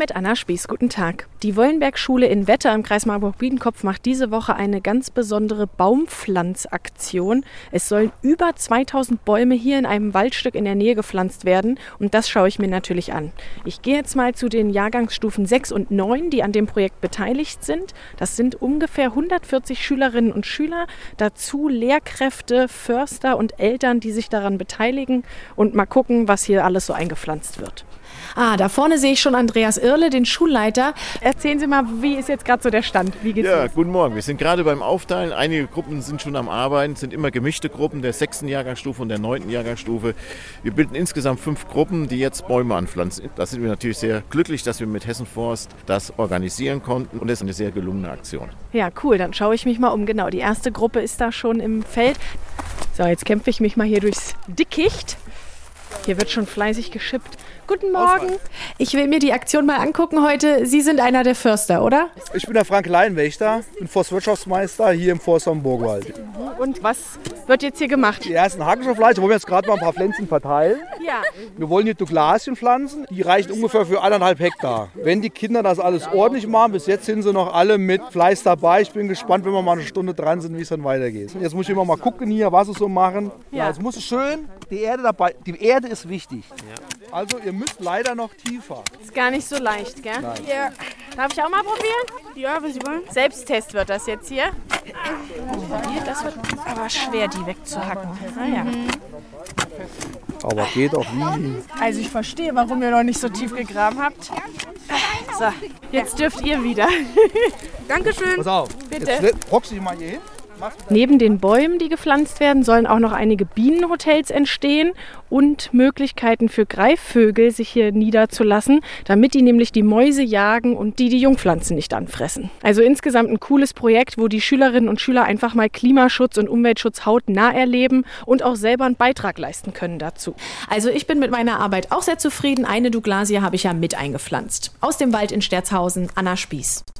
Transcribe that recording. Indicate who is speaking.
Speaker 1: Mit Anna Spieß, guten Tag. Die Wollenberg-Schule in Wetter im Kreis Marburg-Biedenkopf macht diese Woche eine ganz besondere Baumpflanzaktion. Es sollen über 2000 Bäume hier in einem Waldstück in der Nähe gepflanzt werden und das schaue ich mir natürlich an. Ich gehe jetzt mal zu den Jahrgangsstufen 6 und 9, die an dem Projekt beteiligt sind. Das sind ungefähr 140 Schülerinnen und Schüler, dazu Lehrkräfte, Förster und Eltern, die sich daran beteiligen und mal gucken, was hier alles so eingepflanzt wird.
Speaker 2: Ah, da vorne sehe ich schon Andreas Irle, den Schulleiter.
Speaker 1: Erzählen Sie mal, wie ist jetzt gerade so der Stand? Wie geht's
Speaker 3: Ja,
Speaker 1: los?
Speaker 3: guten Morgen. Wir sind gerade beim Aufteilen. Einige Gruppen sind schon am Arbeiten, sind immer gemischte Gruppen der sechsten Jahrgangsstufe und der neunten Jahrgangsstufe. Wir bilden insgesamt fünf Gruppen, die jetzt Bäume anpflanzen. Da sind wir natürlich sehr glücklich, dass wir mit Hessen Forst das organisieren konnten und es ist eine sehr gelungene Aktion.
Speaker 1: Ja, cool. Dann schaue ich mich mal um. Genau, die erste Gruppe ist da schon im Feld. So, jetzt kämpfe ich mich mal hier durchs Dickicht. Hier wird schon fleißig geschippt. Guten Morgen.
Speaker 2: Ich will mir die Aktion mal angucken heute. Sie sind einer der Förster, oder?
Speaker 4: Ich bin der Frank Leinwächter, bin Forstwirtschaftsmeister hier im Forst am Burgwald.
Speaker 1: Und was wird jetzt hier gemacht?
Speaker 4: Die ersten Hackenschaftleiche wollen wir jetzt gerade mal ein paar Pflänzchen verteilen.
Speaker 1: Ja.
Speaker 4: Wir wollen hier Douglasien pflanzen, die reichen ungefähr für eineinhalb Hektar. Wenn die Kinder das alles ordentlich machen, bis jetzt sind sie noch alle mit Fleiß dabei. Ich bin gespannt, wenn wir mal eine Stunde dran sind, wie es dann weitergeht. Jetzt muss ich immer mal gucken hier, was sie so machen. Ja,
Speaker 1: Ja.
Speaker 4: jetzt muss es schön die Erde dabei. Die Erde ist wichtig. Also ihr müsst leider noch tiefer.
Speaker 1: Ist gar nicht so leicht, gell? Ja. Darf ich auch mal probieren?
Speaker 5: Ja, was Sie wollen.
Speaker 1: Selbsttest wird das jetzt hier. Hier, das wird aber schwer, die wegzuhacken. Ah, ja.
Speaker 4: Aber geht auch wie.
Speaker 1: Also ich verstehe, warum ihr noch nicht so tief gegraben habt. So, jetzt dürft ihr wieder.
Speaker 5: Dankeschön.
Speaker 4: Pass auf.
Speaker 1: Bitte.
Speaker 4: Jetzt hockst du mal hier hin.
Speaker 1: Neben den Bäumen, die gepflanzt werden, sollen auch noch einige Bienenhotels entstehen und Möglichkeiten für Greifvögel, sich hier niederzulassen, damit die nämlich die Mäuse jagen und die die Jungpflanzen nicht anfressen. Also insgesamt ein cooles Projekt, wo die Schülerinnen und Schüler einfach mal Klimaschutz und Umweltschutz hautnah erleben und auch selber einen Beitrag leisten können dazu.
Speaker 2: Also ich bin mit meiner Arbeit auch sehr zufrieden. Eine Douglasie habe ich ja mit eingepflanzt. Aus dem Wald in Sterzhausen, Anna Spieß.